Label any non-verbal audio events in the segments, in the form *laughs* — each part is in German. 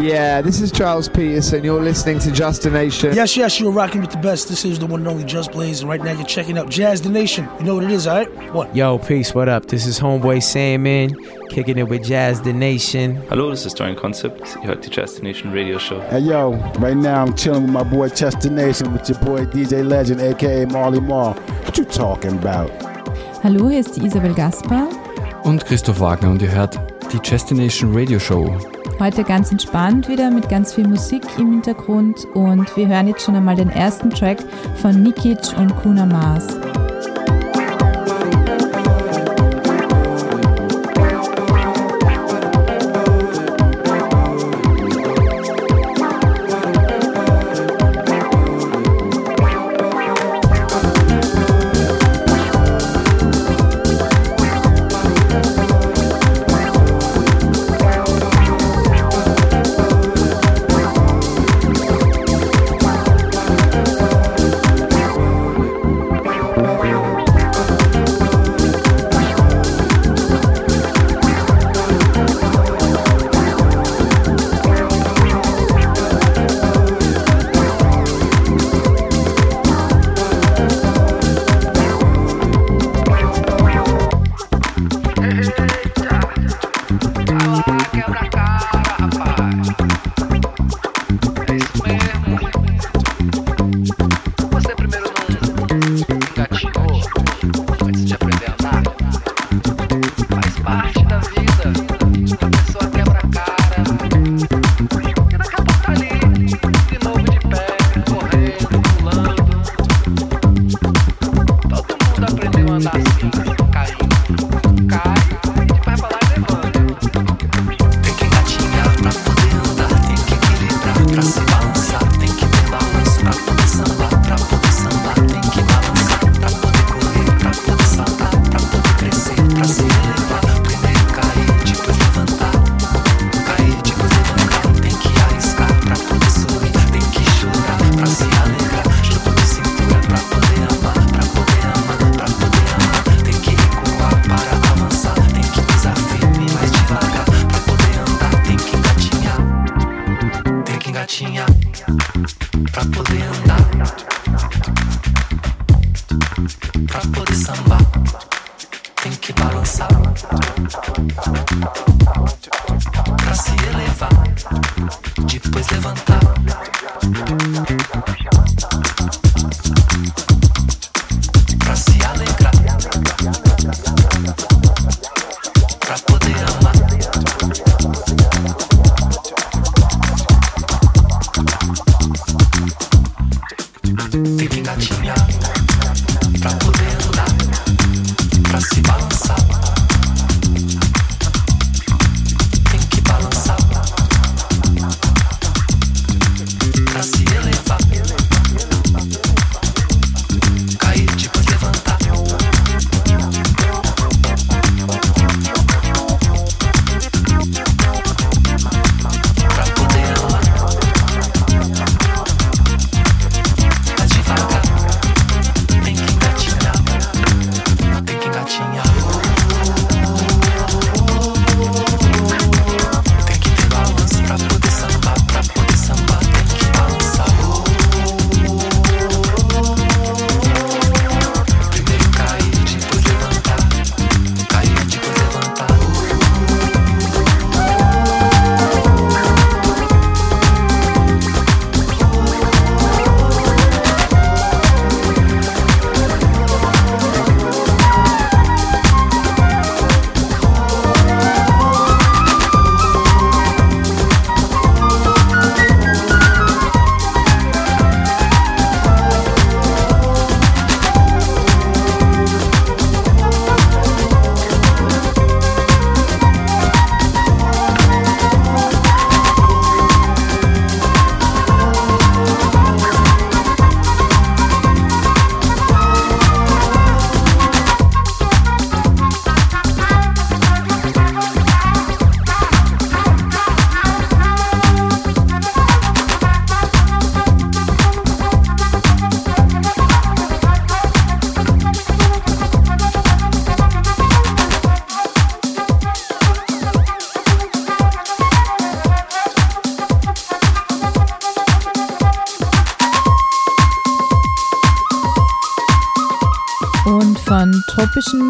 Yeah, this is Charles Peterson. You're listening to Just a Nation. Yes, yes, you're rocking with the best. This is the one and only Just Blaze, and right now you're checking out Jazz the Nation. You know what it is, all right? What? Yo, peace, what up? This is Homeboy Salmon, kicking it with Jazz the Nation. Hello, this is Dorian Concept. Ihr hört die Jazz the Nation Radio Show. Hey yo, right now I'm chilling with my boy Chester Nation with your boy DJ Legend, aka Marley Marl. What you talking about? Hallo, hier ist die Isabel Gaspar. Und Christoph Wagner und ihr hört die Destination Radio Show. Heute ganz entspannt wieder mit ganz viel Musik im Hintergrund und wir hören jetzt schon einmal den ersten Track von Nikic und Kuna Mars.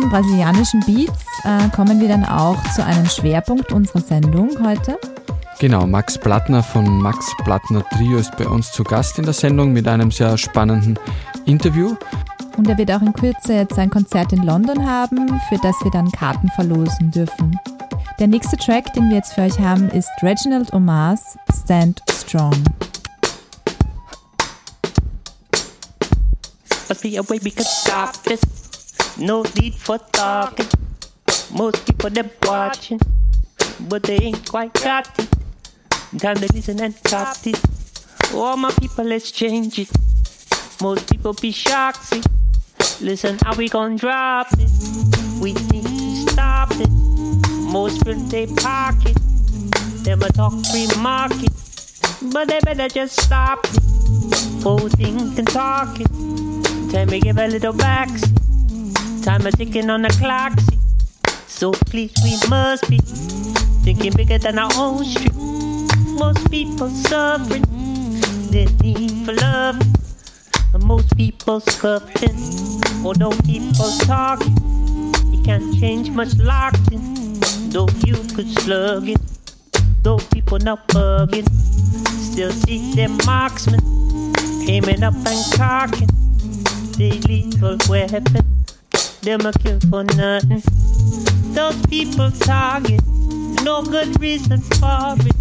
Typischen brasilianischen Beats äh, kommen wir dann auch zu einem Schwerpunkt unserer Sendung heute. Genau, Max Plattner von Max Plattner Trio ist bei uns zu Gast in der Sendung mit einem sehr spannenden Interview. Und er wird auch in Kürze jetzt ein Konzert in London haben, für das wir dann Karten verlosen dürfen. Der nächste Track, den wir jetzt für euch haben, ist Reginald Omar's Stand Strong. Must be a way we could stop this. No need for talking. Most people them watching, but they ain't quite got it. Time to listen and cop it. All my people, let's change it. Most people be shocked. See, listen, how we gon' drop it? We need to stop it. Most will they pocket. Them a talk free market, but they better just stop it. Think and talk it. Time to give a little back. Time a ticking on the clock. So please, we must be thinking bigger than our own street. Most people suffering, the need for love. And most people scuffing, although people talking. You can't change much locked in, though you could slug it. Though people not bugging, still see them marksmen aiming up and cocking. They lethal weapon, them a kill for nothing. Those people target, no good reason for it.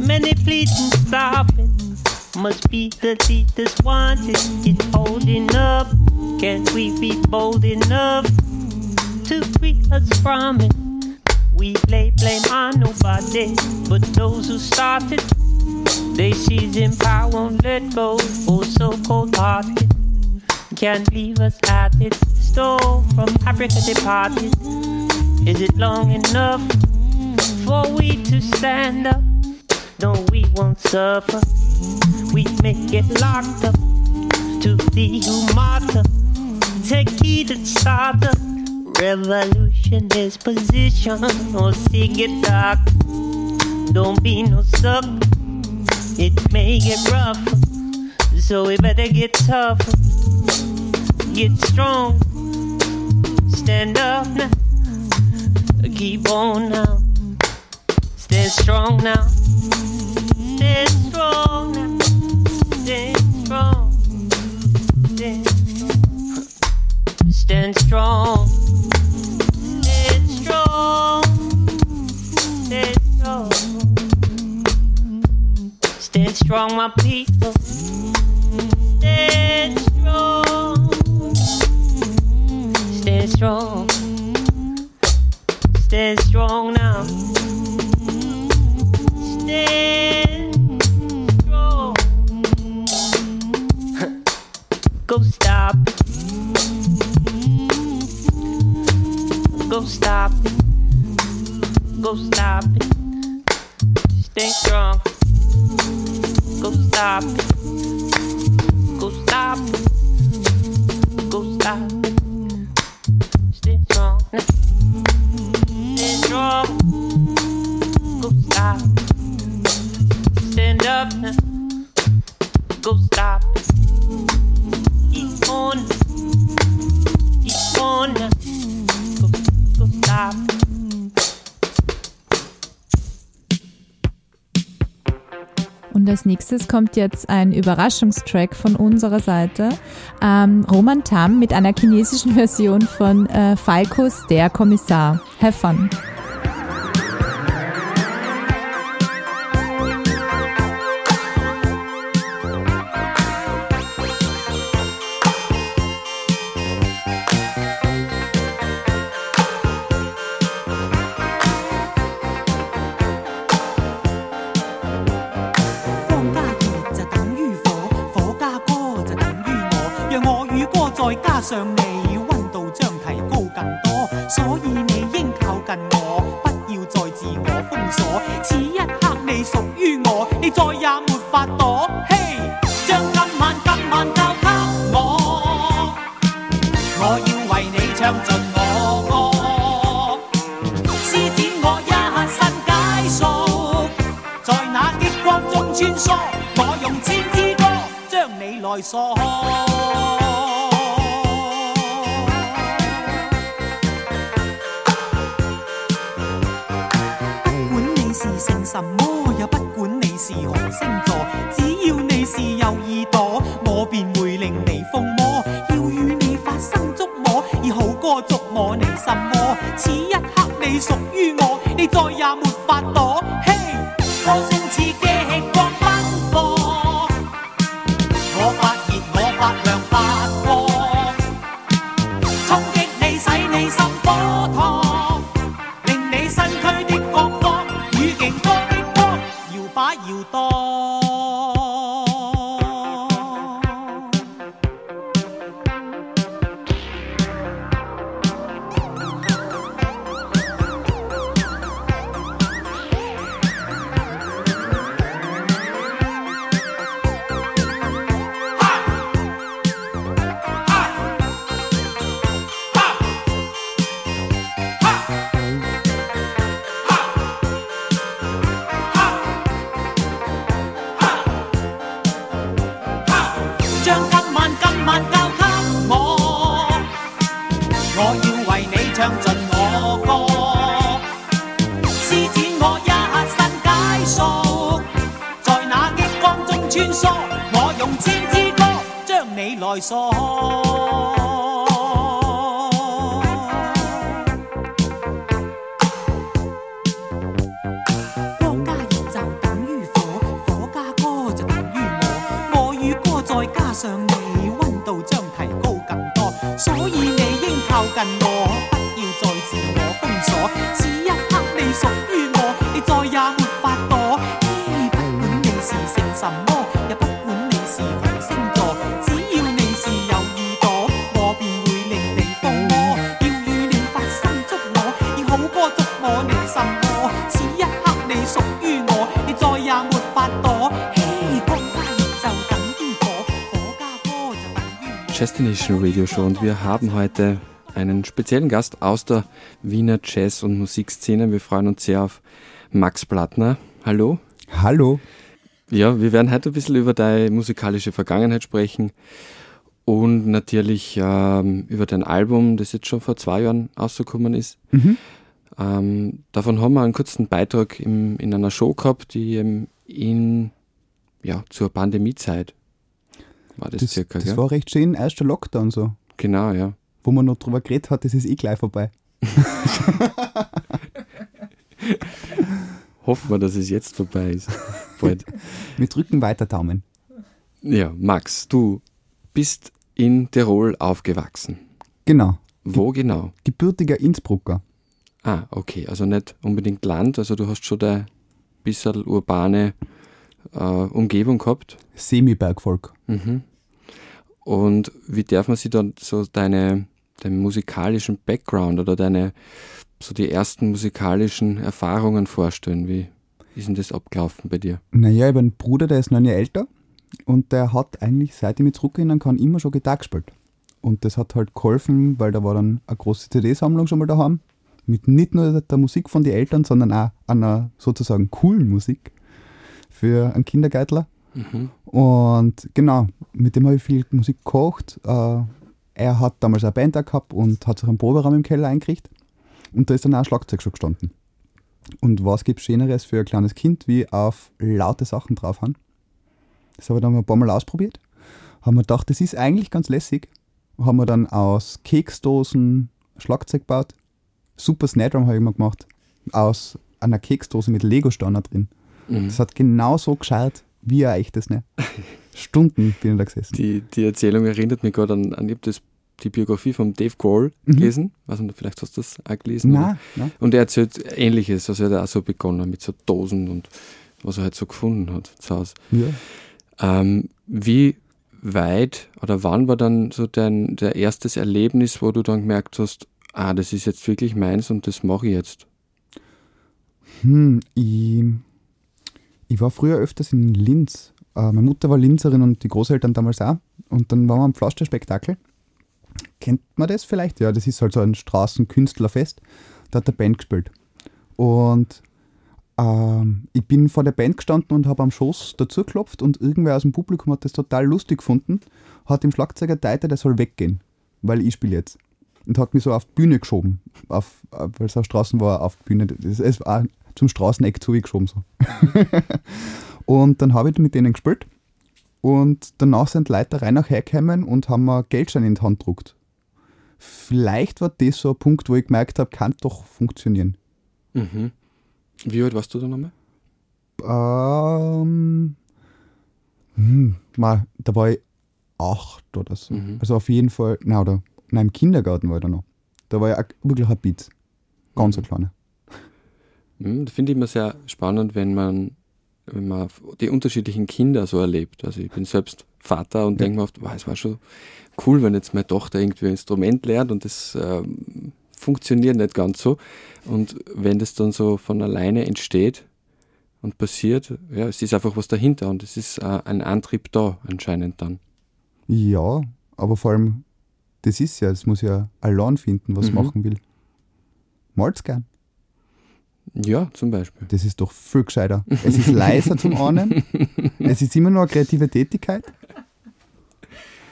Many pleading stop it. Must be the leaders wanted. It's holding up. Can't we be bold enough to free us from it? We lay blame on nobody but those who started. They seize in power, won't let go. Oh, so cold hearted. Can't leave us at it. Stole from Africa departed. Is it long enough for we to stand up? No, we won't suffer. We may get locked up to the martyr. Take heed and start up. Revolution is position or see it dark. Don't be no suck. It may get rough, so we better get tough, Get strong. Stand up now. Keep on now. Stand strong now. Stand strong now. Stand strong. Stand, strong. Stand strong. Stand strong. Stand strong, my people. Stand strong. Strong. Stand strong now. Kommt jetzt ein Überraschungstrack von unserer Seite. Ähm, Roman Tam mit einer chinesischen Version von äh, Falkos Der Kommissar. Have fun. 再也没法度。Chestination Radio Show und wir haben heute einen speziellen Gast aus der Wiener Jazz- und Musikszene. Wir freuen uns sehr auf Max Plattner. Hallo. Hallo. Ja, wir werden heute ein bisschen über deine musikalische Vergangenheit sprechen und natürlich ähm, über dein Album, das jetzt schon vor zwei Jahren ausgekommen ist. Mhm. Ähm, davon haben wir einen kurzen Beitrag im, in einer Show gehabt, die ähm, in, ja, zur Pandemiezeit war das, Das, circa, das gell? war recht schön, erster Lockdown so, Genau, ja. wo man noch drüber geredet hat, das ist eh gleich vorbei. *laughs* Hoffen wir, dass es jetzt vorbei ist. Bald. *laughs* Wir drücken weiter Daumen. Ja, Max, du bist in Tirol aufgewachsen. Genau. Wo genau? Gebürtiger Innsbrucker. Ah, okay, also nicht unbedingt Land, also du hast schon da bisschen urbane äh, Umgebung gehabt. Semi-Bergvolk. Mhm. Und wie darf man sich dann so deine, deinen musikalischen Background oder deine, so die ersten musikalischen Erfahrungen vorstellen? Wie ist denn das abgelaufen bei dir? Naja, ich habe einen Bruder, der ist neun Jahre älter und der hat eigentlich, seit ich mich zurückerinnern kann, immer schon Gitarre gespielt. Und das hat halt geholfen, weil da war dann eine große CD-Sammlung schon mal daheim. Mit nicht nur der Musik von den Eltern, sondern auch einer sozusagen coolen Musik für einen Kindergärtler. Mhm. Und genau, mit dem habe ich viel Musik gekocht. Äh, er hat damals eine Band gehabt und hat sich einen Proberaum im Keller eingerichtet. Und da ist dann auch ein Schlagzeug schon gestanden. Und was gibt Schöneres für ein kleines Kind, wie auf laute Sachen draufhauen? Das habe ich dann ein paar Mal ausprobiert. Haben wir gedacht, das ist eigentlich ganz lässig. Haben wir dann aus Keksdosen Schlagzeug gebaut. Super Snare Drum habe ich immer gemacht. Aus einer Keksdose mit Lego-Steiner drin. Mhm. Das hat genau so gescheit wie ein echtes, ne? *laughs* Stunden bin ich da gesessen. Die, die Erzählung erinnert mich gerade an, an ich das, die Biografie von Dave Grohl Mhm. gelesen. Weiß nicht, vielleicht hast du das auch gelesen. Nein, nein. Und er erzählt Ähnliches, also er hat auch so begonnen mit so Dosen und was er halt so gefunden hat zu Hause. Ja. Ähm, wie weit oder wann war dann so dein der erstes Erlebnis, wo du dann gemerkt hast, ah, das ist jetzt wirklich meins und das mache ich jetzt? Hm, ich, ich war früher öfters in Linz. Äh, meine Mutter war Linzerin und die Großeltern damals auch. Und dann waren wir am Pflasterspektakel. Kennt man das vielleicht? Ja, das ist halt so ein Straßenkünstlerfest. Da hat der Band gespielt. Und ähm, ich bin vor der Band gestanden und habe am Schoß dazu geklopft und irgendwer aus dem Publikum hat das total lustig gefunden, hat dem Schlagzeuger teilt, der soll weggehen, weil ich spiele jetzt. Und hat mich so auf die Bühne geschoben, auf, weil es auf Straßen war, auf die Bühne. Das ist war zum Straßeneck zugeschoben. So. *laughs* und dann habe ich mit denen gespielt. Und danach sind Leute rein nachher gekommen und haben mir Geldschein in die Hand gedruckt. Vielleicht war das so ein Punkt, wo ich gemerkt habe, kann doch funktionieren. Mhm. Wie alt warst du da nochmal? Ähm, hm, mal, da war ich acht oder so. Mhm. Also auf jeden Fall, na oder, nein, im Kindergarten war ich da noch. Da war ich auch wirklich ein Beat. Ganz ein kleiner. Mhm, Das finde ich immer sehr spannend, wenn man, wenn man die unterschiedlichen Kinder so erlebt. Also ich bin selbst Vater und Ja. denke mir oft, wow, es war schon cool, wenn jetzt meine Tochter irgendwie ein Instrument lernt und das ähm, funktioniert nicht ganz so. Und wenn das dann so von alleine entsteht und passiert, ja, es ist einfach was dahinter und es ist äh, ein Antrieb da anscheinend dann. Ja, aber vor allem, das ist ja, es muss ja allein finden, was Mhm. machen will. Malt's gern. Ja, zum Beispiel. Das ist doch viel gescheiter. Es ist leiser zum Ahnen. Es ist immer noch eine kreative Tätigkeit.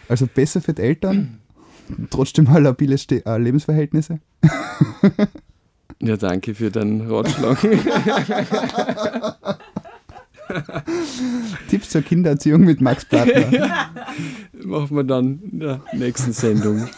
Also besser für die Eltern. Trotzdem mal labile Ste äh, Lebensverhältnisse. Ja, danke für deinen Ratschlag. *laughs* Tipps zur Kindererziehung mit Max Plattner. *laughs* Machen wir dann in der nächsten Sendung.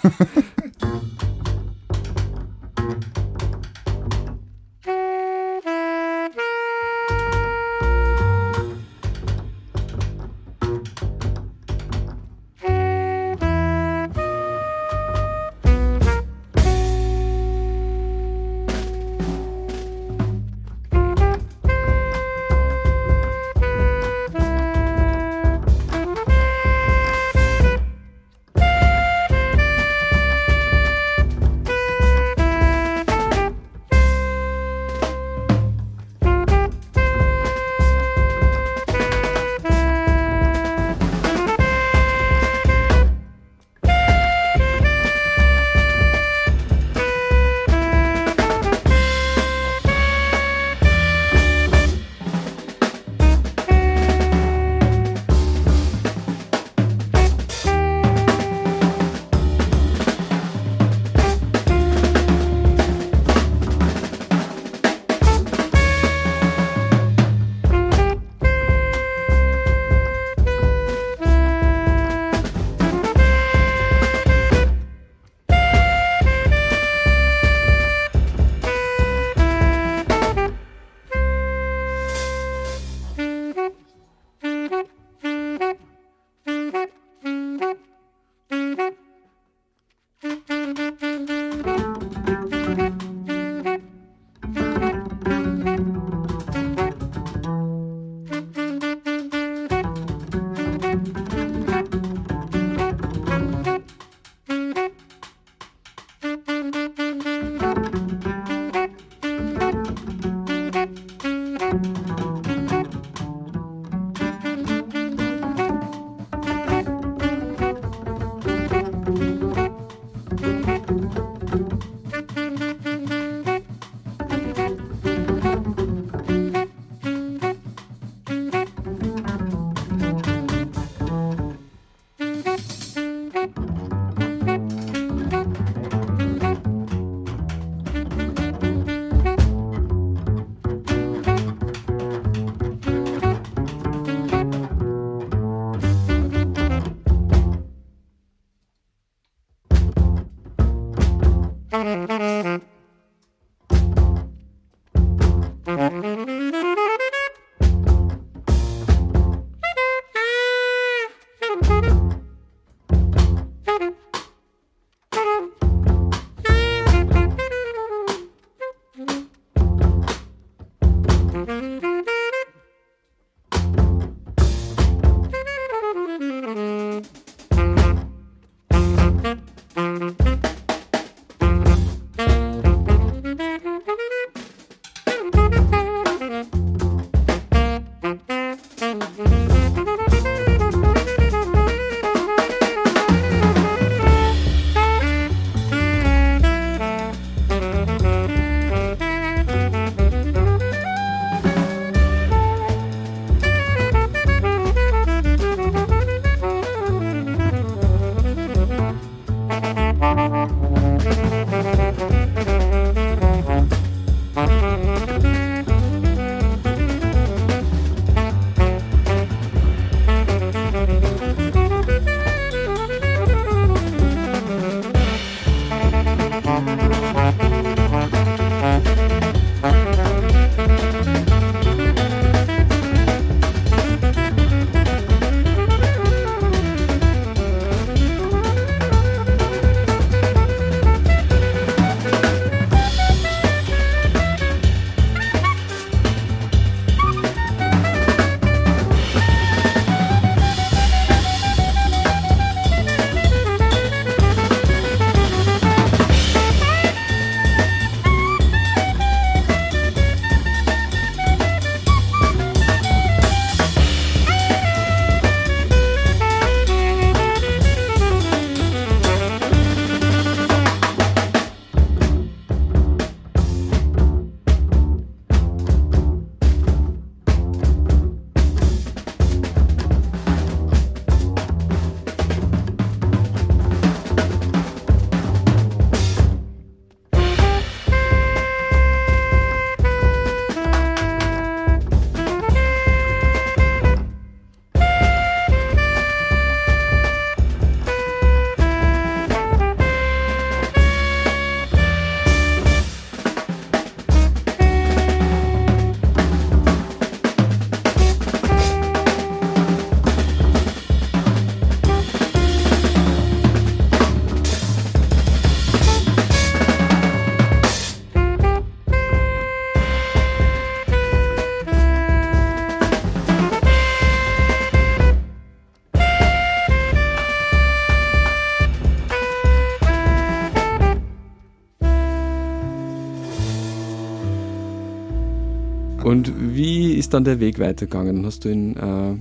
Ist dann der Weg weitergegangen? Hast du in, äh,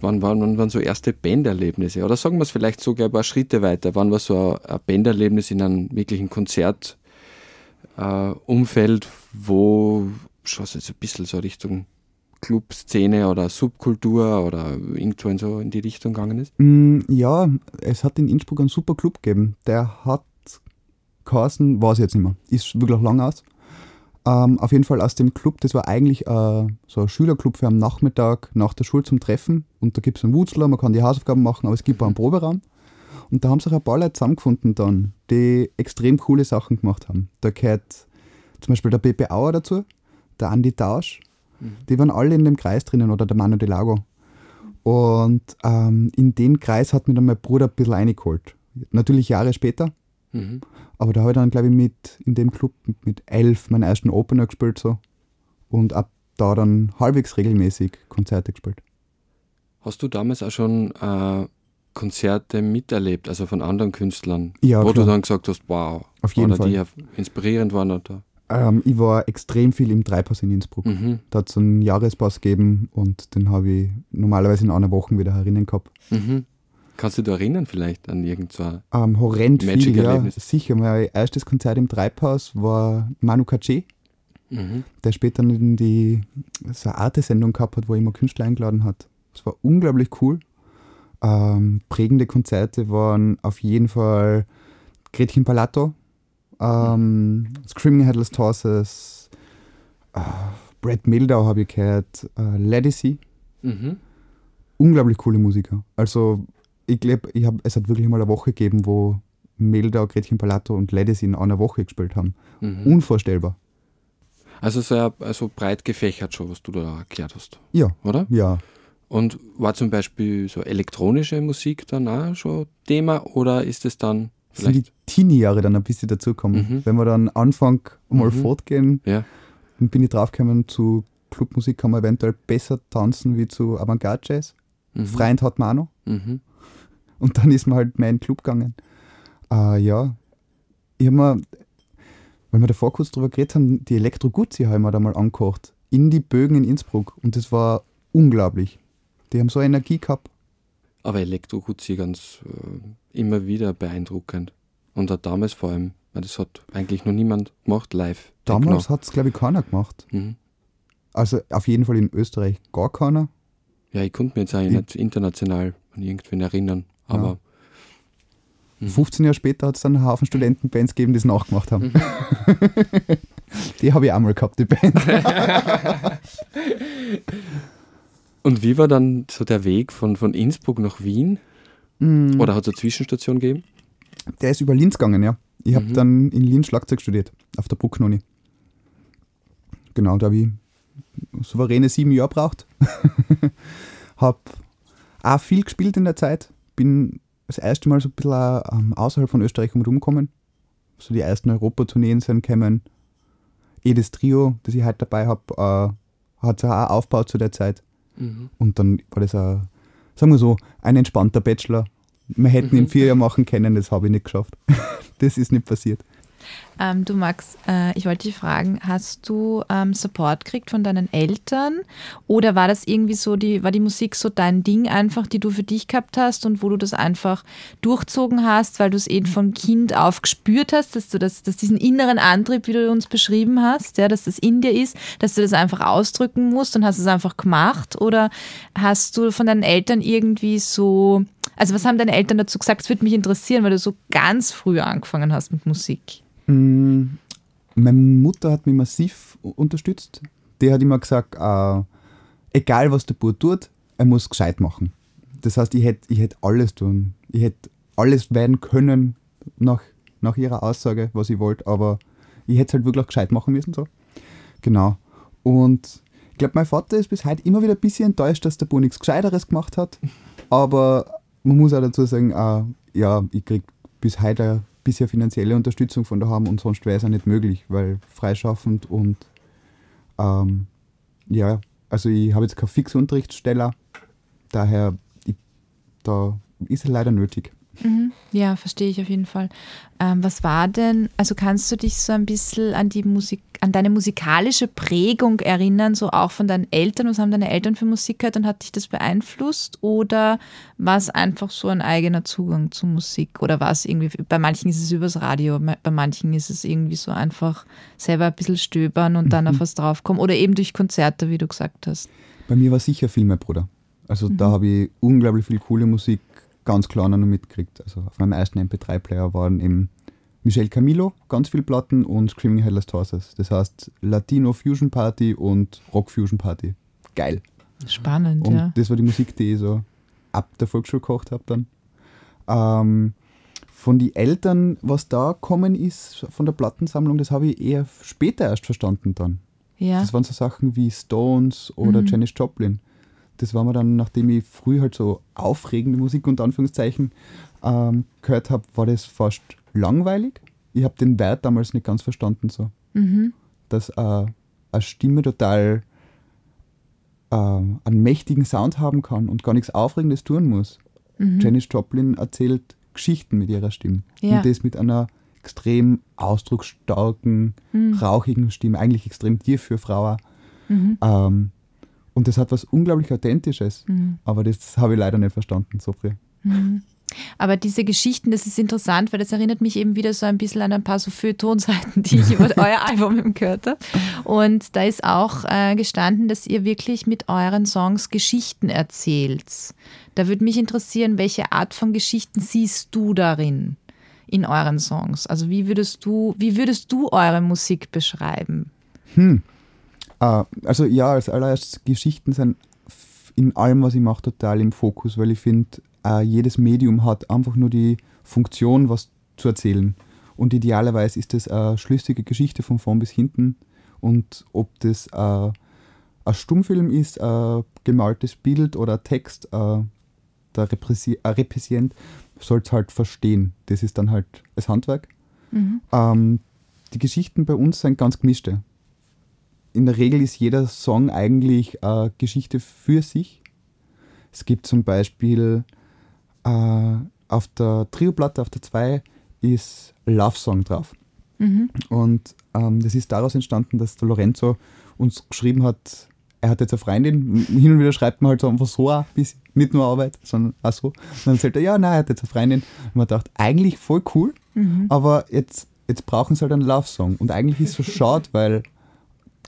wann, wann, wann waren so erste Banderlebnisse? Oder sagen wir es vielleicht sogar ein paar Schritte weiter. Wann war so ein, Banderlebnis in einem wirklichen Konzertumfeld, äh, wo schon so ein bisschen so Richtung Clubszene oder Subkultur oder irgendwo in so in die Richtung gegangen ist? Mm, ja, es hat in Innsbruck einen super Club gegeben. Der hat geheißen, weiß ich jetzt nicht mehr, ist wirklich lang aus. Ähm, auf jeden Fall aus dem Club, das war eigentlich äh, so ein Schülerclub für am Nachmittag nach der Schule zum Treffen. Und da gibt es einen Wutzler, man kann die Hausaufgaben machen, aber es gibt auch einen Proberaum. Und da haben sich ein paar Leute zusammengefunden dann, die extrem coole Sachen gemacht haben. Da gehört zum Beispiel der Pepe Auer dazu, der Andi Tausch, die waren alle in dem Kreis drinnen oder der Manu de Lago. Und ähm, in den Kreis hat mir dann mein Bruder ein bisschen reingeholt. Natürlich Jahre später. Mhm. Aber da habe ich dann, glaube ich, mit in dem Club mit elf meinen ersten Opener gespielt so. Und ab da dann halbwegs regelmäßig Konzerte gespielt. Hast du damals auch schon äh, Konzerte miterlebt, also von anderen Künstlern, Ja, wo klar. du dann gesagt hast, wow, Auf jeden oder Fall. die inspirierend waren oder? Ähm, ich war extrem viel im Dreipass in Innsbruck. Mhm. Da hat es einen Jahrespass gegeben und den habe ich normalerweise in einer Woche wieder herinnen gehabt. Mhm. Kannst du dich erinnern vielleicht an irgend so ein Ähm, horrend viel, Magic ja, Erlebnis? sicher. Mein erstes Konzert im Dreipass war Manu Katché, Mhm. der später in die so eine Arte-Sendung gehabt hat, wo er immer Künstler eingeladen hat. Das war unglaublich cool. Ähm, prägende Konzerte waren auf jeden Fall Gretchen Palato, ähm, Screaming Headless Horses, äh, Brad Mildau habe ich gehört, äh, Ledisi. Mhm. Unglaublich coole Musiker. Also ich glaube, ich hab, es hat wirklich mal eine Woche gegeben, wo Mildau, Gretchen Palato und Ledisi in einer Woche gespielt haben. Mhm. Unvorstellbar. Also sehr also breit gefächert schon, was du da erklärt hast, Ja, oder? ja. Und war zum Beispiel so elektronische Musik dann auch schon Thema oder ist es dann Sind die? Teenie-Jahre dann ein bisschen dazukommen. Mhm. Wenn wir dann Anfang mal Mhm. fortgehen, Ja. dann bin ich draufgekommen, zu Clubmusik kann man eventuell besser tanzen wie zu Avantgarde-Jazz. Mhm. Freund hat man auch noch. Mhm. Und dann ist man halt mehr in den Club gegangen. Äh, ja, ich habe mir, weil wir davor kurz drüber geredet haben, die Elektro-Guzzi habe ich mir da mal angekocht. In die Bögen in Innsbruck. Und das war unglaublich. Die haben so Energie gehabt. Aber Elektro-Guzzi ganz äh, immer wieder beeindruckend. Und auch damals vor allem, weil das hat eigentlich noch niemand gemacht live. Damals hat es, glaube ich, keiner gemacht. Mhm. Also auf jeden Fall in Österreich gar keiner. Ja, ich konnte mich jetzt eigentlich Ich- nicht international an irgendwen erinnern, aber Mhm. 15 Jahre später hat es dann einen Haufen Studentenbands gegeben, die es nachgemacht haben. *laughs* die habe ich auch mal gehabt, die Band. *laughs* Und wie war dann so der Weg von, von Innsbruck nach Wien? Mm, Oder hat es eine Zwischenstation gegeben? Der ist über Linz gegangen, ja. Ich habe Mhm. dann in Linz Schlagzeug studiert, auf der Brucknoni. Genau, da habe ich souveräne sieben Jahre braucht. *laughs* habe auch viel gespielt in der Zeit. Bin das erste Mal so ein bisschen ähm, außerhalb von Österreich rumgekommen. So die ersten Europatourneen sind gekommen. Jedes Trio, das ich heute dabei habe, äh, hat sich auch aufgebaut zu der Zeit. Mhm. Und dann war das ein, sagen wir so, ein entspannter Bachelor. Wir hätten ihn vier Jahre machen können, das habe ich nicht geschafft. *laughs* das ist nicht passiert. Ähm, du Max, äh, ich wollte dich fragen, hast du ähm, Support gekriegt von deinen Eltern oder war das irgendwie so, die, war die Musik so dein Ding einfach, die du für dich gehabt hast und wo du das einfach durchzogen hast, weil du es eben von Kind auf gespürt hast, dass du das, dass diesen inneren Antrieb, wie du uns beschrieben hast, ja, dass das in dir ist, dass du das einfach ausdrücken musst und hast es einfach gemacht oder hast du von deinen Eltern irgendwie so, also was haben deine Eltern dazu gesagt? Es würde mich interessieren, weil du so ganz früh angefangen hast mit Musik. Mm, Meine Mutter hat mich massiv unterstützt. Die hat immer gesagt, äh, egal was der Bub tut, er muss gescheit machen. Das heißt, ich hätte ich hätt alles tun. Ich hätte alles werden können nach, nach ihrer Aussage, was ich wollte, aber ich hätte es halt wirklich gescheit machen müssen. So. Genau. Und ich glaube, mein Vater ist bis heute immer wieder ein bisschen enttäuscht, dass der Bub nichts Gescheiteres gemacht hat. Aber man muss auch dazu sagen, äh, ja, ich kriege bis heute bisschen finanzielle Unterstützung von daheim und sonst wäre es auch nicht möglich, weil freischaffend und ähm, ja, also ich habe jetzt keine fixe Unterrichtsstelle, daher ich, da ist es leider nötig. Mhm. Ja, verstehe ich auf jeden Fall. Ähm, was war denn, also kannst du dich so ein bisschen an die Musik, an deine musikalische Prägung erinnern, so auch von deinen Eltern? Was haben deine Eltern für Musik gehört und hat dich das beeinflusst? Oder war es einfach so ein eigener Zugang zu Musik? Oder war es irgendwie, bei manchen ist es übers Radio, bei manchen ist es irgendwie so einfach selber ein bisschen stöbern und dann Mhm. auf was draufkommen? Oder eben durch Konzerte, wie du gesagt hast. Bei mir war sicher viel mein Bruder. Also da Mhm. habe ich unglaublich viel coole Musik ganz klar noch mitgekriegt. Also auf meinem ersten MP3-Player waren eben Michel Camilo, ganz viele Platten und Screaming Headless Horses. Das heißt Latino Fusion Party und Rock Fusion Party. Geil. Spannend, Und ja. das war die Musik, die ich so ab der Volksschule gekocht habe dann. Ähm, von den Eltern, was da kommen ist, von der Plattensammlung, das habe ich eher später erst verstanden dann. Ja. Das waren so Sachen wie Stones oder Mhm. Janis Joplin. Das war mir dann, nachdem ich früh halt so aufregende Musik unter Anführungszeichen ähm, gehört habe, war das fast langweilig. Ich habe den Wert damals nicht ganz verstanden, so. Mhm. Dass äh, eine Stimme total ähm, einen mächtigen Sound haben kann und gar nichts Aufregendes tun muss. Mhm. Janis Joplin erzählt Geschichten mit ihrer Stimme. Ja. Und das mit einer extrem ausdrucksstarken, Mhm. rauchigen Stimme, eigentlich extrem tief für Frauen. Mhm. Ähm, und das hat was unglaublich Authentisches. Mhm. Aber das habe ich leider nicht verstanden, so früh. Mhm. Aber diese Geschichten, das ist interessant, weil das erinnert mich eben wieder so ein bisschen an ein paar so Feuilletonseiten, die ich über *laughs* euer Album gehört habe. Und da ist auch äh, gestanden, dass ihr wirklich mit euren Songs Geschichten erzählt. Da würde mich interessieren, welche Art von Geschichten siehst du darin in euren Songs? Also wie würdest du, wie würdest du eure Musik beschreiben? Hm. Äh, also ja, als allererstes Geschichten sind in allem, was ich mache, total im Fokus, weil ich finde, äh, jedes Medium hat einfach nur die Funktion, was zu erzählen. Und idealerweise ist das eine schlüssige Geschichte von vorn bis hinten. Und ob das äh, ein Stummfilm ist, ein gemaltes Bild oder ein Text, äh, der Repressi ein soll es halt verstehen. Das ist dann halt das Handwerk. Mhm. Ähm, die Geschichten bei uns sind ganz gemischte. In der Regel ist jeder Song eigentlich eine Geschichte für sich. Es gibt zum Beispiel äh, auf der Trio-Platte, auf der 2, ist Love Song drauf. Mhm. Und ähm, das ist daraus entstanden, dass der Lorenzo uns geschrieben hat, er hat jetzt eine Freundin. *laughs* Hin und wieder schreibt man halt so einfach so ein bisschen, nicht nur Arbeit, sondern auch so. Und dann erzählt er, ja, nein, er hat jetzt eine Freundin. Und man dachte, eigentlich voll cool, Mhm. aber jetzt, jetzt brauchen sie halt einen Love-Song. Und eigentlich ist es so *laughs* schade, weil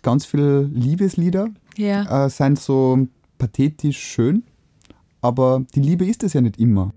ganz viele Liebeslieder Ja. äh, sind so pathetisch schön, aber die Liebe ist es ja nicht immer.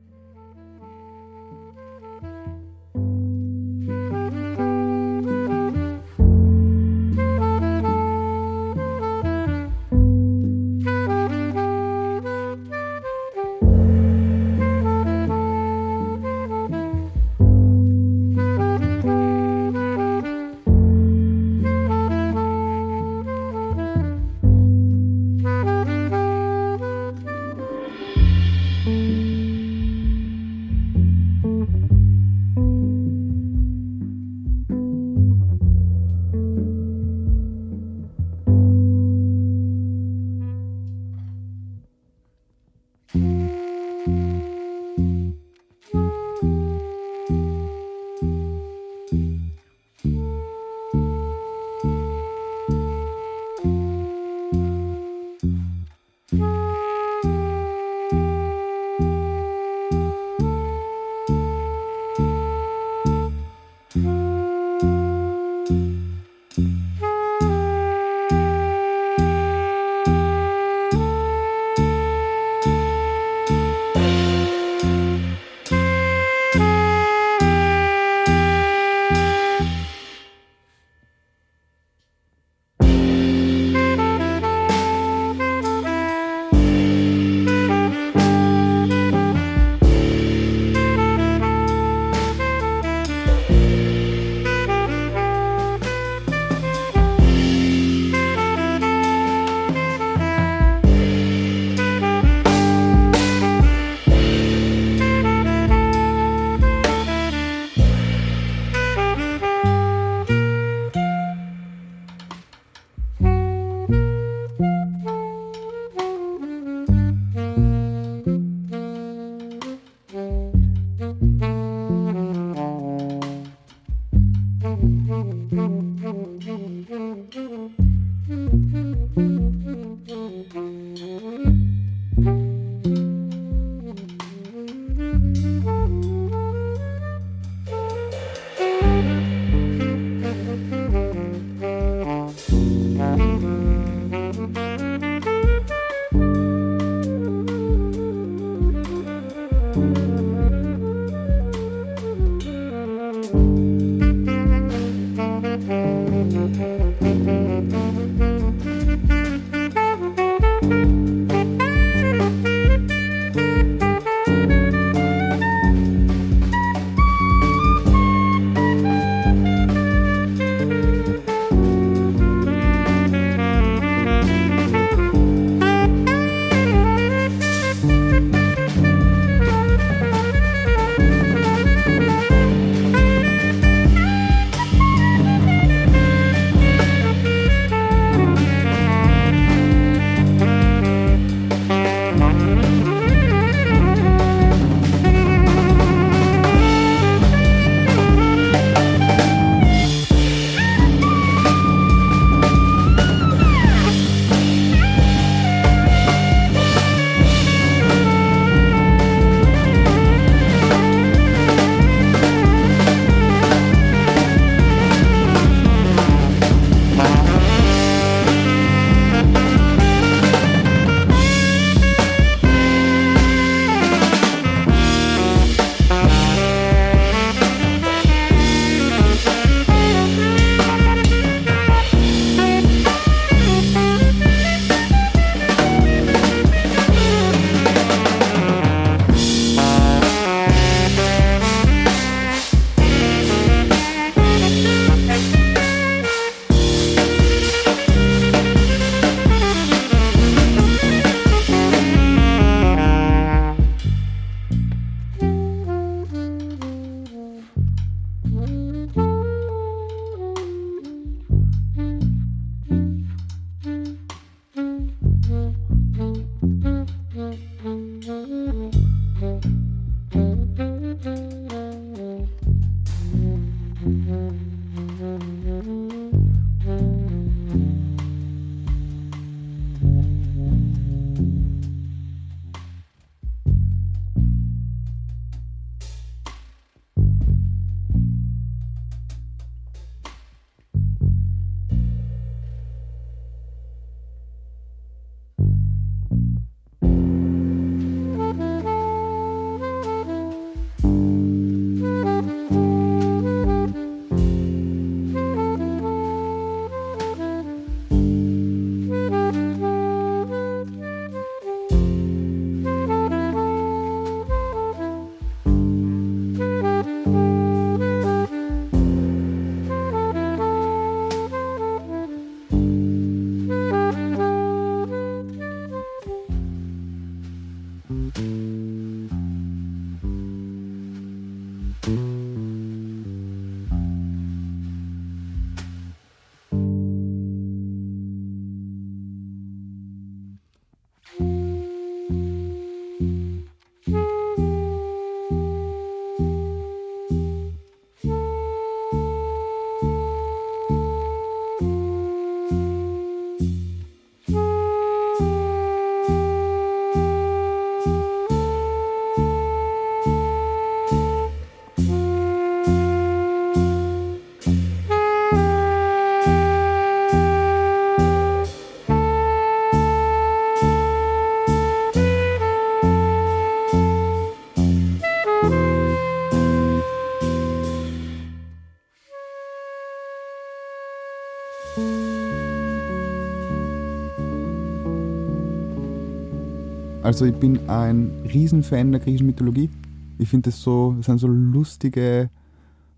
Also ich bin ein Riesenfan der griechischen Mythologie. Ich finde das so, das sind so lustige,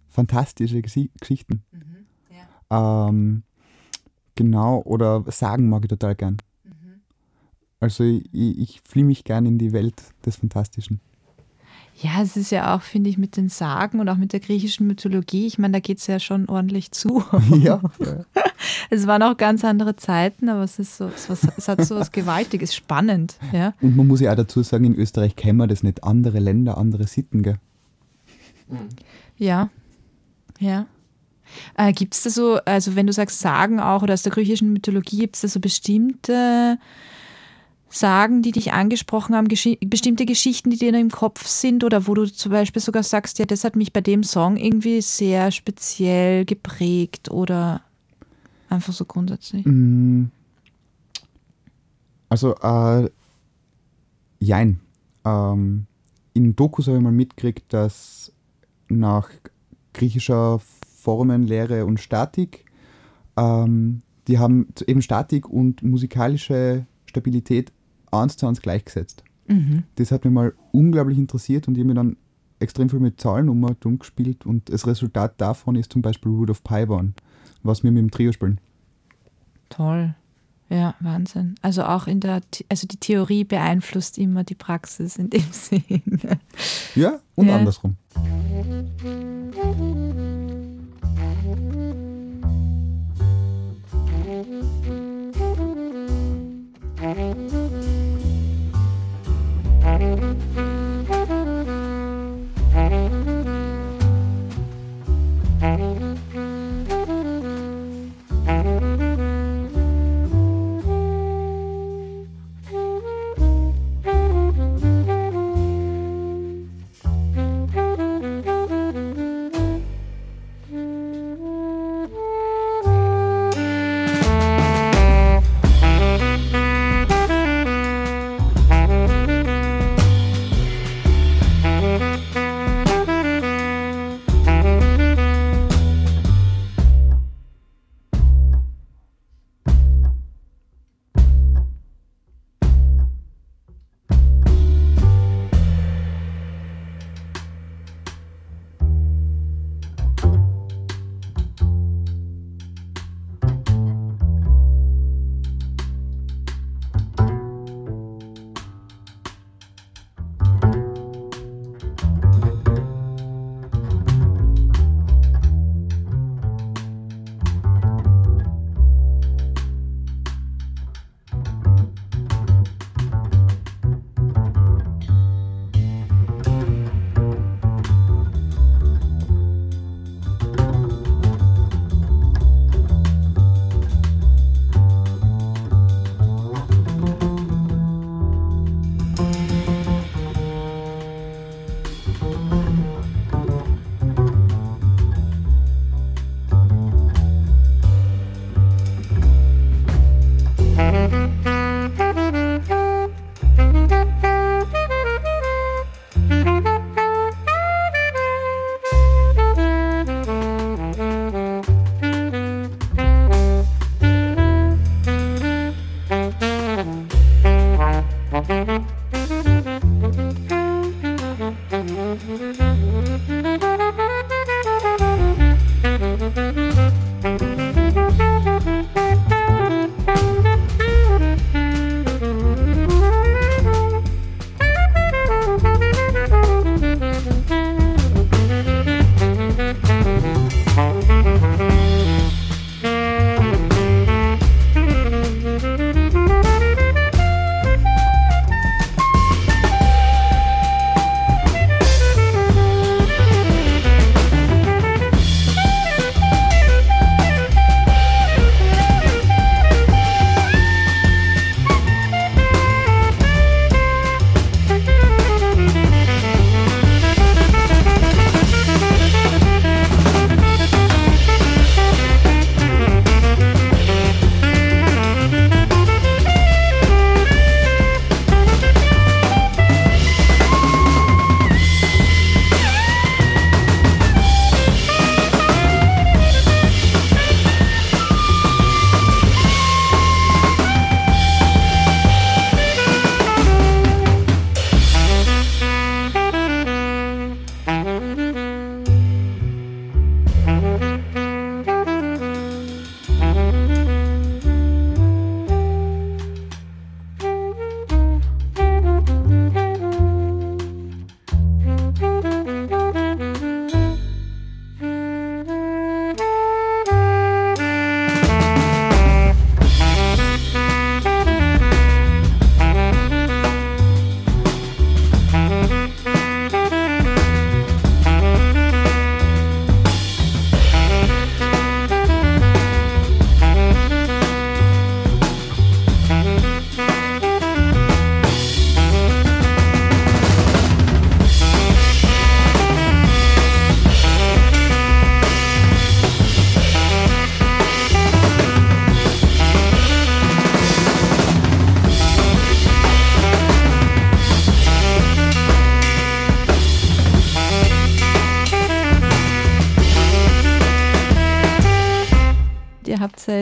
fantastische Geschichten. ähm, genau, oder Sagen mag ich total gern. Also ich, ich, ich fliehe mich gern in die Welt des Fantastischen. Ja, es ist ja auch, finde ich, mit den Sagen und auch mit der griechischen Mythologie. Ich meine, da geht es ja schon ordentlich zu. *laughs* ja, ja. Es waren auch ganz andere Zeiten, aber es ist so, es, was, es hat so was Gewaltiges, spannend. Ja. Und man muss ja auch dazu sagen, in Österreich kennen wir das nicht. Andere Länder, andere Sitten, gell? Ja, ja. Äh, gibt es da so, also wenn du sagst Sagen auch oder aus der griechischen Mythologie, gibt es da so bestimmte Sagen, die dich angesprochen haben, Gesch bestimmte Geschichten, die dir im Kopf sind oder wo du zum Beispiel sogar sagst, ja, das hat mich bei dem Song irgendwie sehr speziell geprägt oder einfach so grundsätzlich? Mm. Also, äh, jein. Ähm, in Dokus habe ich mal mitgekriegt, dass nach griechischer Formenlehre und Statik, ähm, die haben eben Statik und musikalische Stabilität eins zu eins gleichgesetzt. Mhm. Das hat mich mal unglaublich interessiert und ich habe mir dann extrem viel mit Zahlen umgespielt und das Resultat davon ist zum Beispiel Root of Paiwan, was wir mit dem Trio spielen. Toll. Ja, Wahnsinn. Also auch in der, also die Theorie beeinflusst immer die Praxis in dem *laughs* Sinne. Ja, und Ja. andersrum. Música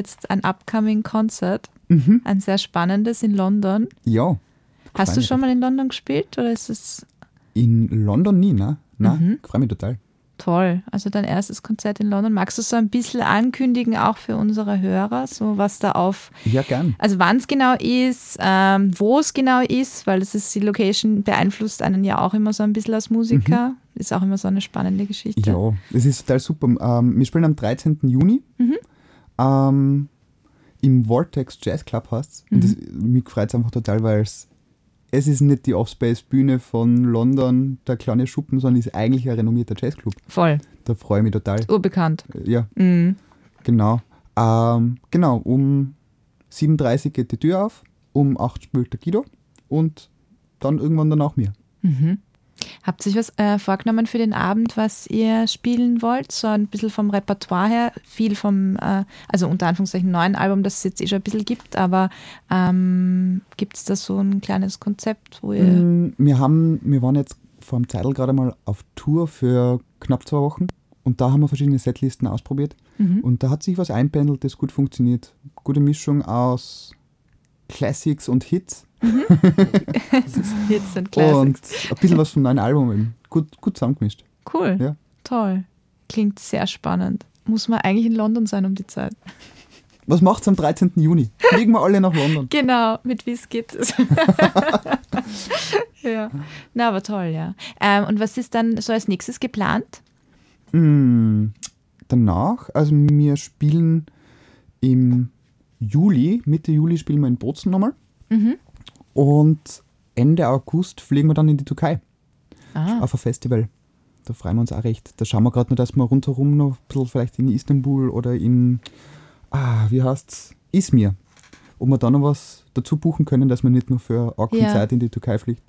jetzt ein upcoming Concert, Mhm. ein sehr spannendes in London. Ja. Hast du schon mal in London gespielt oder ist es In London nie, ne? Nein, Mhm. freue mich total. toll? Also dein erstes Konzert in London. Magst du so ein bisschen ankündigen, auch für unsere Hörer, so was da auf, Ja, gern. also wann es genau ist, ähm, wo es genau ist, weil das ist die Location beeinflusst einen ja auch immer so ein bisschen als Musiker. Ist auch immer so eine spannende Geschichte. Ja, es ist total super. Ähm, wir spielen am 13. Juni Mhm. Ähm, im Vortex Jazz Club Und Mhm. das, mich freut es einfach total, weil es es ist nicht die Offspace-Bühne von London, der kleine Schuppen, sondern ist eigentlich ein renommierter Jazzclub. Voll, Da freue ich mich total. urbekannt. Ja, Mhm. genau. Ähm, genau, um 7.30 Uhr geht die Tür auf, um 8 spielt der Guido und dann irgendwann danach mir. Mhm. Habt ihr sich was äh, vorgenommen für den Abend, was ihr spielen wollt? So ein bisschen vom Repertoire her, viel vom, äh, also unter Anführungszeichen neuen Album, das es jetzt eh schon ein bisschen gibt, aber ähm, gibt es da so ein kleines Konzept, wo ihr. Mm, Wir, haben, wir waren jetzt vor einem Zeitl gerade mal auf Tour für knapp zwei Wochen und da haben wir verschiedene Setlisten ausprobiert Mhm. und da hat sich was einpendelt, das gut funktioniert. Gute Mischung aus Classics und Hits *laughs* Ist Hits and Classics. und ein bisschen was vom neuen Album eben. Gut, gut zusammengemischt. Cool, Ja. toll. Klingt sehr spannend. Muss man eigentlich in London sein um die Zeit. Was macht's am 13. Juni? Fliegen wir alle nach London. *laughs* Genau, mit es. *laughs* ja. Na, aber toll, ja. Ähm, und was ist dann so als nächstes geplant? Mm, danach, also wir spielen im Juli, Mitte Juli spielen wir in Bozen nochmal Mhm. Und Ende August fliegen wir dann in die Türkei Ah, auf ein Festival. Da freuen wir uns auch recht. Da schauen wir gerade noch, dass wir rundherum noch ein bisschen vielleicht in Istanbul oder in, ah, wie heißt's, Izmir, ob wir da noch was dazu buchen können, dass man nicht nur für eine Ja. Zeit in die Türkei fliegt.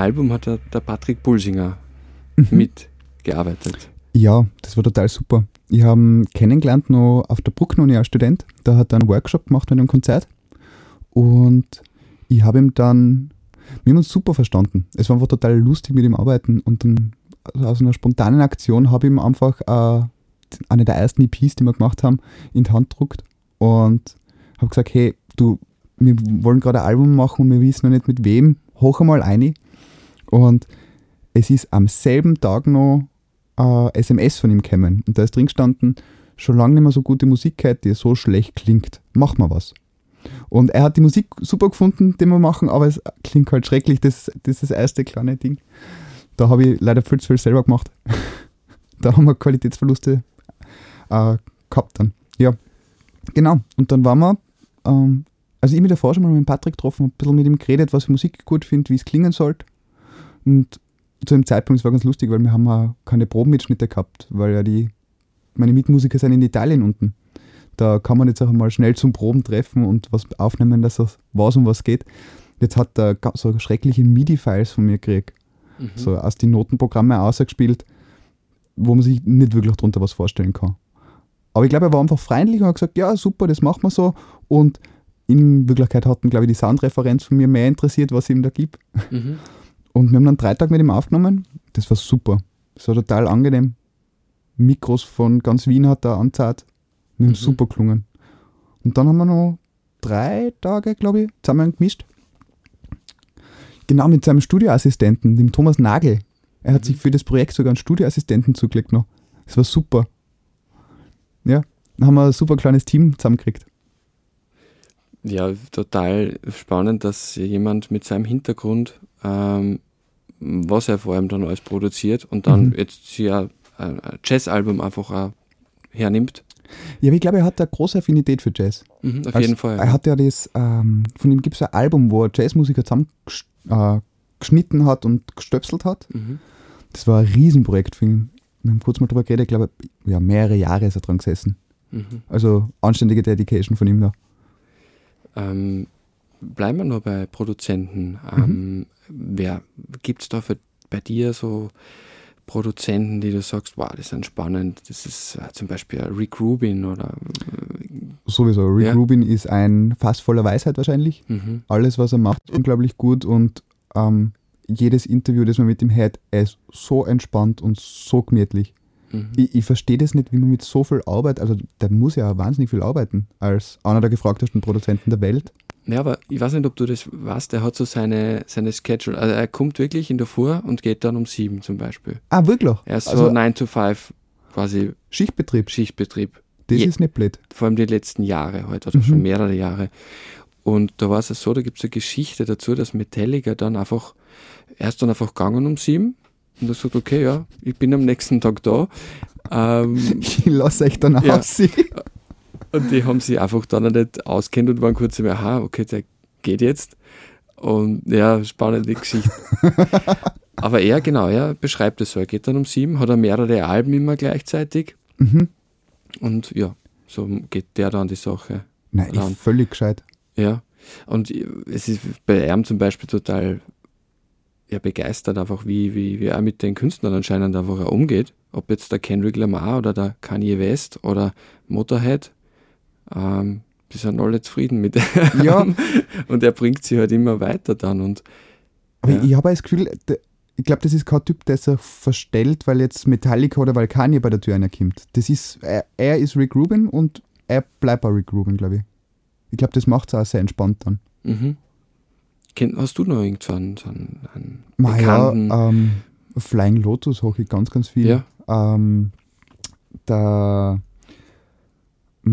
Album hat der, der Patrick Pulsinger Mhm. mitgearbeitet. Ja, das war total super. Ich habe ihn kennengelernt noch auf der Brucknuni als Student. Da hat er einen Workshop gemacht mit einem Konzert. Und ich habe ihm dann, wir haben uns super verstanden. Es war einfach total lustig mit ihm arbeiten. Und dann aus einer spontanen Aktion habe ich ihm einfach äh, eine der ersten EPs, die wir gemacht haben, in die Hand gedruckt. Und habe gesagt, hey, du, wir wollen gerade ein Album machen und wir wissen noch nicht mit wem. Hoch einmal ein. Und es ist am selben Tag noch äh, SMS von ihm gekommen. Und da ist drin gestanden, schon lange nicht mehr so gute Musik gehört, die so schlecht klingt. Mach mal was. Und er hat die Musik super gefunden, die wir machen, aber es klingt halt schrecklich, das, das ist das erste kleine Ding. Da habe ich leider viel zu viel selber gemacht. *laughs* da haben wir Qualitätsverluste äh, gehabt dann. Ja, genau. Und dann waren wir, ähm, also ich mit der Frau schon mal mit Patrick getroffen, ein bisschen mit ihm geredet, was Musik gut finde, wie es klingen sollte. Und zu dem Zeitpunkt, es war ganz lustig, weil wir haben auch keine Probenmitschnitte gehabt, weil ja die, meine Mitmusiker sind in Italien unten. Da kann man jetzt auch mal schnell zum Proben treffen und was aufnehmen, dass das was um was geht. Jetzt hat er so schreckliche MIDI-Files von mir gekriegt, Mhm. so aus den Notenprogrammen ausgespielt, wo man sich nicht wirklich darunter was vorstellen kann. Aber ich glaube, er war einfach freundlich und hat gesagt, ja, super, das machen wir so. Und in Wirklichkeit hat ihn, glaube ich, die Soundreferenz von mir mehr interessiert, was ihm da gibt. Mhm. Und wir haben dann drei Tage mit ihm aufgenommen. Das war super. Das war total angenehm. Mikros von ganz Wien hat er anzahlt. Wir haben Mhm. super gelungen. Und dann haben wir noch drei Tage, glaube ich, zusammen gemischt. Genau mit seinem Studioassistenten, dem Thomas Nagel. Er hat sich für das Projekt sogar einen Studioassistenten zugelegt noch. Das war super. Ja, dann haben wir ein super kleines Team zusammengekriegt. Ja, total spannend, dass jemand mit seinem Hintergrund, ähm, was er vor allem dann alles produziert und dann Mhm. jetzt sich ein ein Jazz-Album einfach auch hernimmt. Ja, aber ich glaube, er hat eine große Affinität für Jazz. Mhm, auf Also, jeden Fall. Er hat ja das, ähm, von ihm gibt es ein Album, wo er Jazzmusiker zusammengeschnitten hat und gestöpselt hat. Mhm. Das war ein Riesenprojekt für ihn. Wir haben kurz mal drüber geredet, ich glaube, ja, mehrere Jahre ist er dran gesessen. Mhm. Also anständige Dedication von ihm da. Ähm, bleiben wir noch bei Produzenten. Mhm. Ähm, wer gibt es da für, bei dir so Produzenten, die du sagst, wow, die sind spannend. Das ist äh, zum Beispiel Rick Rubin oder Sowieso. Rick Ja. Rubin ist ein Fass voller Weisheit wahrscheinlich. Mhm. Alles, was er macht, ist unglaublich gut und ähm, jedes Interview, das man mit ihm hört, er ist so entspannt und so gemütlich. Mhm. Ich, ich verstehe das nicht, wie man mit so viel Arbeit, also der muss ja wahnsinnig viel arbeiten, als einer der gefragtesten Produzenten der Welt. Ja, aber ich weiß nicht, ob du das weißt, der hat so seine, seine Schedule. Also er kommt wirklich in der Früh und geht dann um sieben zum Beispiel. Ah, wirklich? Er ist Also- so 9 to 5 quasi Schichtbetrieb. Schichtbetrieb. Das Je- ist nicht blöd. Vor allem die letzten Jahre heute oder Mhm. schon mehrere Jahre. Und da war es so, da gibt es eine Geschichte dazu, dass Metallica dann einfach, er ist dann einfach gegangen um sieben und er sagt, okay, ja, ich bin am nächsten Tag da. *laughs* Ähm, Ich lasse euch dann Ja. aussehen. *laughs* Und die haben sich einfach dann nicht auskennt und waren kurz im aha, okay, der geht jetzt. Und ja, spannende Geschichte. *laughs* Aber er, genau, er beschreibt es so. Er geht dann um sieben, hat er mehrere Alben immer gleichzeitig. Mhm. Und ja, so geht der dann die Sache. Nein, ran. völlig gescheit. Ja. Und es ist bei ihm zum Beispiel total ja, begeistert, einfach wie, wie, wie er mit den Künstlern anscheinend einfach umgeht. Ob jetzt der Kendrick Lamar oder der Kanye West oder Motorhead. Ähm, die sind alle zufrieden mit *laughs* ihm. Ja. Und er bringt sie halt immer weiter dann. Und Aber Ja. ich habe das Gefühl, ich glaube, das ist kein Typ, der sich verstellt, weil jetzt Metallica oder weil Kanye bei der Tür reinkommt. Das ist, er, er ist Rick Rubin und er bleibt bei Rick Rubin, glaube ich. Ich glaube, das macht es auch sehr entspannt dann. mhm. Hast du noch irgend so einen, einen, Ma, ja, bekannten? ähm, Flying Lotus hoch ich ganz, ganz viel. Ja. Ähm, der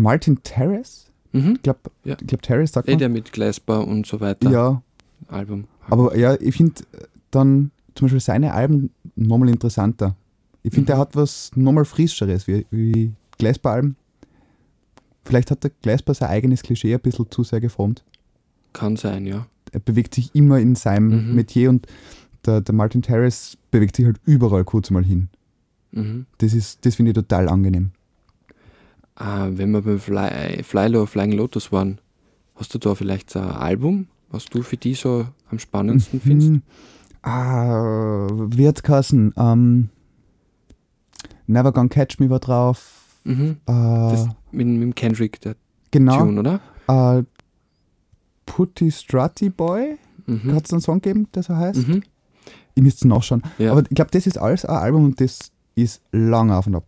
Martin Terrace, mhm. ich glaube, Ja. glaub, Terrace sagt Eh, man. der mit Glasper und so weiter. Ja, Album. aber ja, ich finde dann zum Beispiel seine Alben nochmal interessanter. Ich finde, Mhm. er hat was nochmal Frischeres wie, wie Glasper-Alben. Vielleicht hat der Glasper sein eigenes Klischee ein bisschen zu sehr geformt. Kann sein, ja. Er bewegt sich immer in seinem Mhm. Metier und der, der Martin Terrace bewegt sich halt überall kurz mal hin. Mhm. Das, ist- das finde ich total angenehm. Ah, wenn wir beim Fly, Low Flying Lotus waren, hast du da vielleicht so ein Album, was du für die so am spannendsten findest? Mhm. Ah, wie hat's geheißen? Ähm, Never Gonna Catch Me war drauf. Mhm. Äh, Das mit, mit dem Kendrick, der genau. Tune, oder? Äh, Putty Strutty Boy. Mhm. Hat es einen Song gegeben, der so heißt? Mhm. Ich müsste nachschauen. Ja. Aber ich glaube, das ist alles ein Album und das ist lange auf und ab.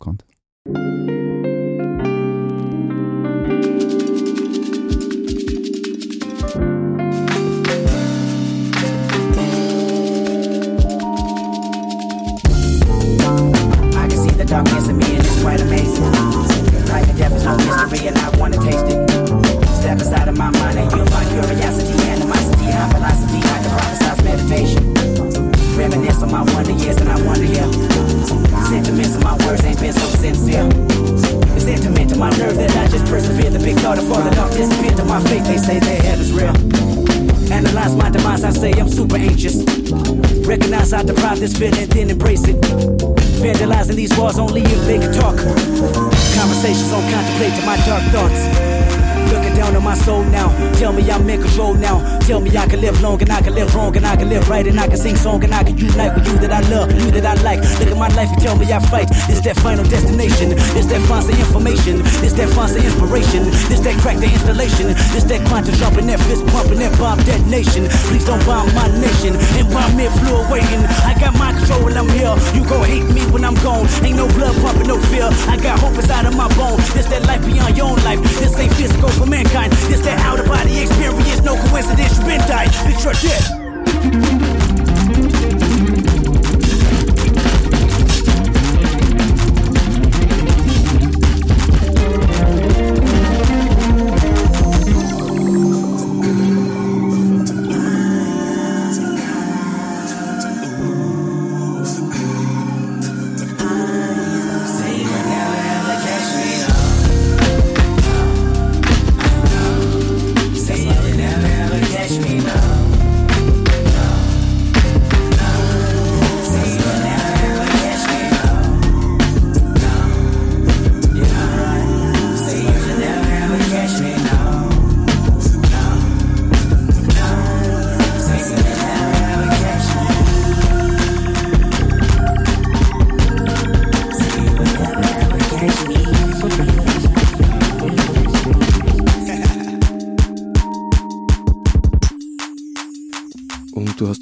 them and I can live and right and I can sing song and I can unite with you that I love, you that I like. Look at my life and tell me I fight. It's that final destination. It's that fancy information. It's that fancy inspiration. It's that crack the installation. It's that quantum jumping, that fist pumping, that bomb detonation. Please don't bomb my nation and bomb me flew waiting. I got my control I'm here. You gon' hate me when I'm gone. Ain't no blood pumping, no fear. I got hope inside of my bones. This that life beyond your own life. This ain't physical for mankind. This that out of body experience. No coincidence, you been died. Picture death.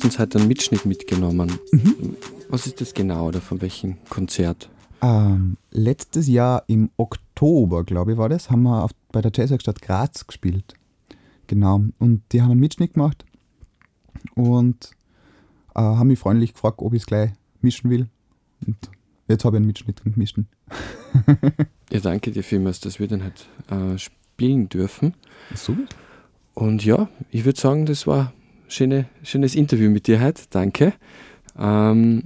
Uns heute einen Mitschnitt mitgenommen. Mhm. Was ist das genau oder von welchem Konzert? Ähm, letztes Jahr im Oktober, glaube ich, war das, haben wir auf, bei der Jazzwerkstatt Graz gespielt. Genau. Und die haben einen Mitschnitt gemacht und äh, haben mich freundlich gefragt, ob ich es gleich mischen will. Und jetzt habe ich einen Mitschnitt gemischt. *laughs* Ja, danke dir vielmals, dass wir den halt äh, spielen dürfen. Super. Und ja, ich würde sagen, das war schöne, schönes Interview mit dir heute. Danke. Ähm,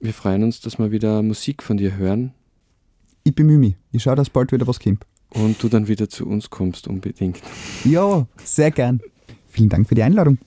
wir freuen uns, dass wir wieder Musik von dir hören Ich bemühe mich. Ich schaue, dass bald wieder was kommt. und du dann wieder zu uns kommst, unbedingt. Ja, sehr gern. Vielen Dank für die Einladung.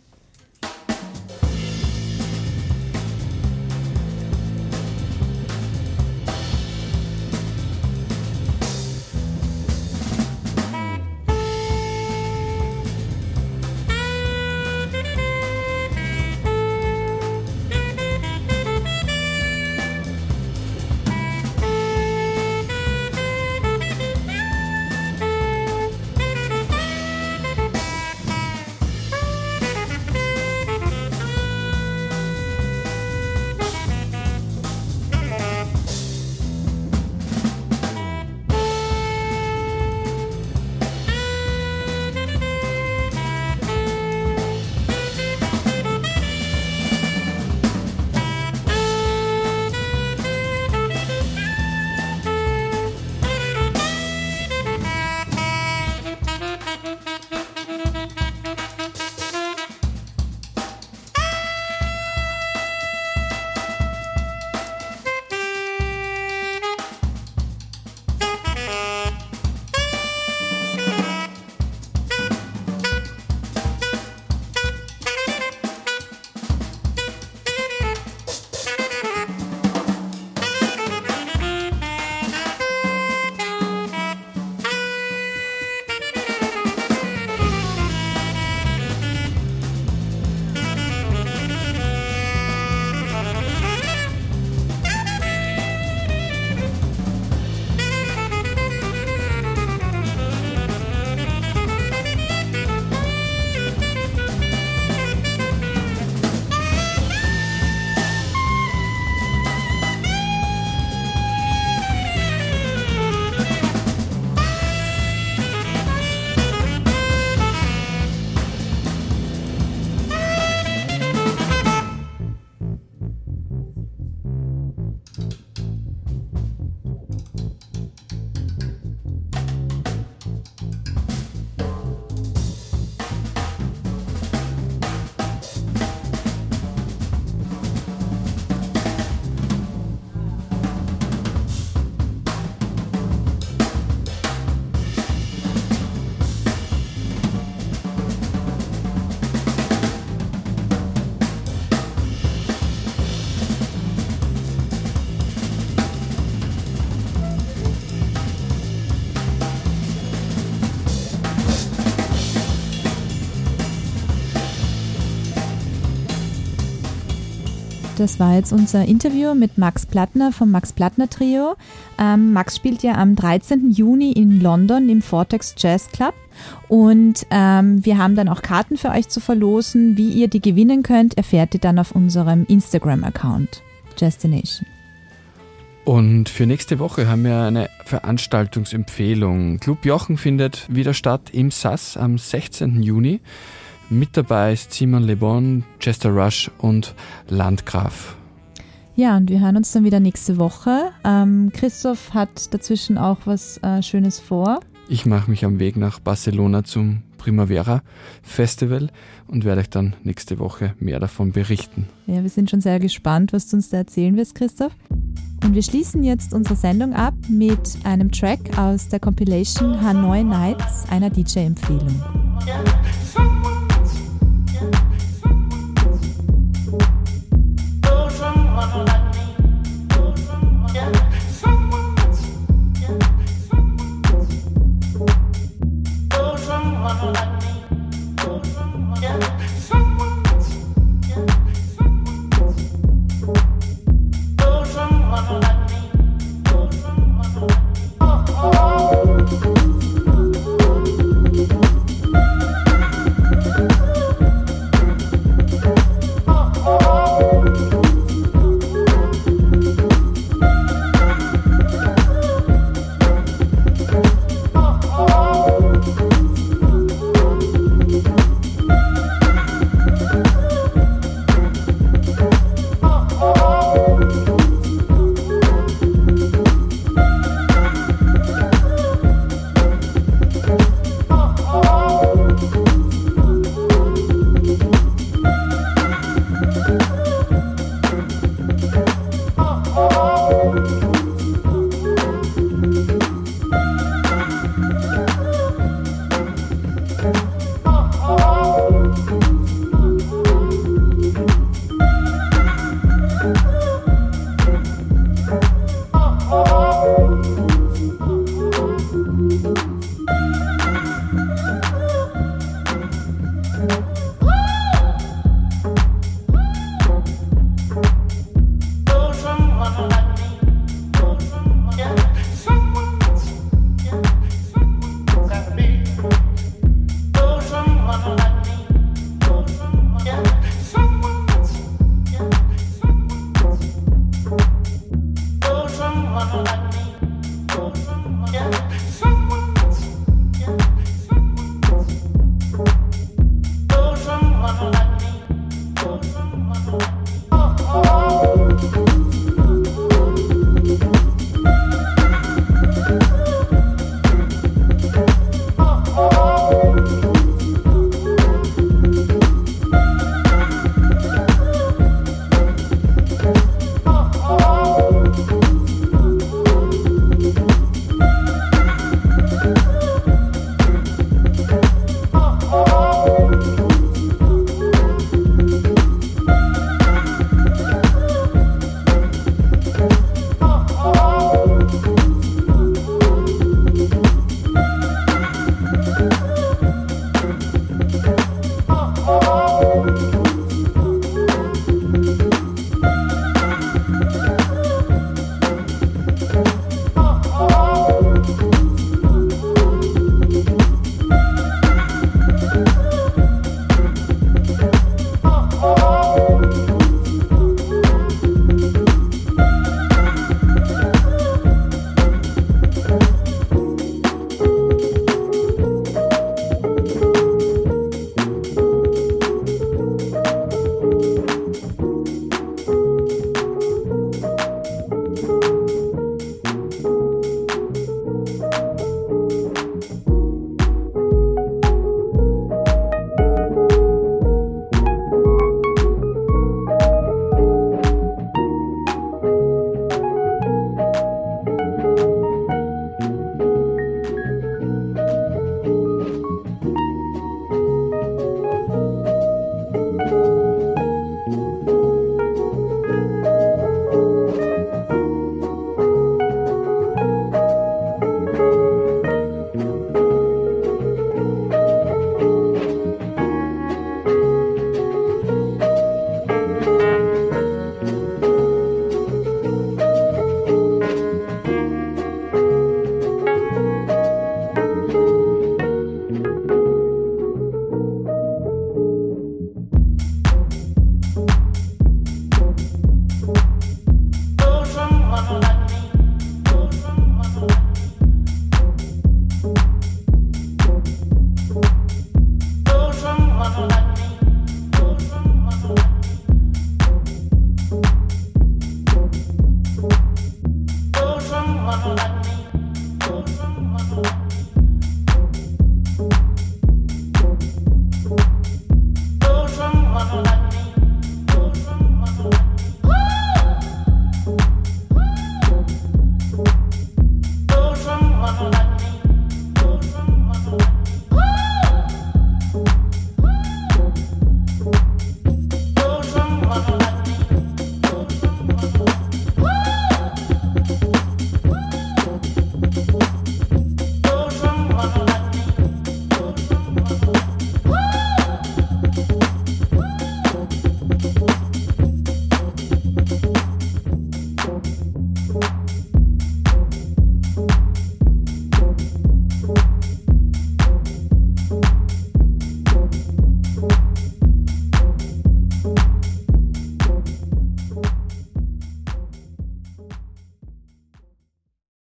Das war jetzt unser Interview mit Max Plattner vom Max Plattner Trio. Ähm, Max spielt ja am 13. Juni in London im Vortex Jazz Club. Und ähm, wir haben dann auch Karten für euch zu verlosen. Wie ihr die gewinnen könnt, erfährt ihr dann auf unserem Instagram-Account Destination. Und für nächste Woche haben wir eine Veranstaltungsempfehlung. Club Jochen findet wieder statt im SAS am 16. Juni. Mit dabei ist Simon Le Bon, Chester Rush und Landgraf. Ja, und wir hören uns dann wieder nächste Woche. Ähm, Christoph hat dazwischen auch was äh, Schönes vor. Ich mache mich am Weg nach Barcelona zum Primavera Festival und werde euch dann nächste Woche mehr davon berichten. Ja, wir sind schon sehr gespannt, was du uns da erzählen wirst, Christoph. Und wir schließen jetzt unsere Sendung ab mit einem Track aus der Compilation Hanoi Nights, einer DJ-Empfehlung.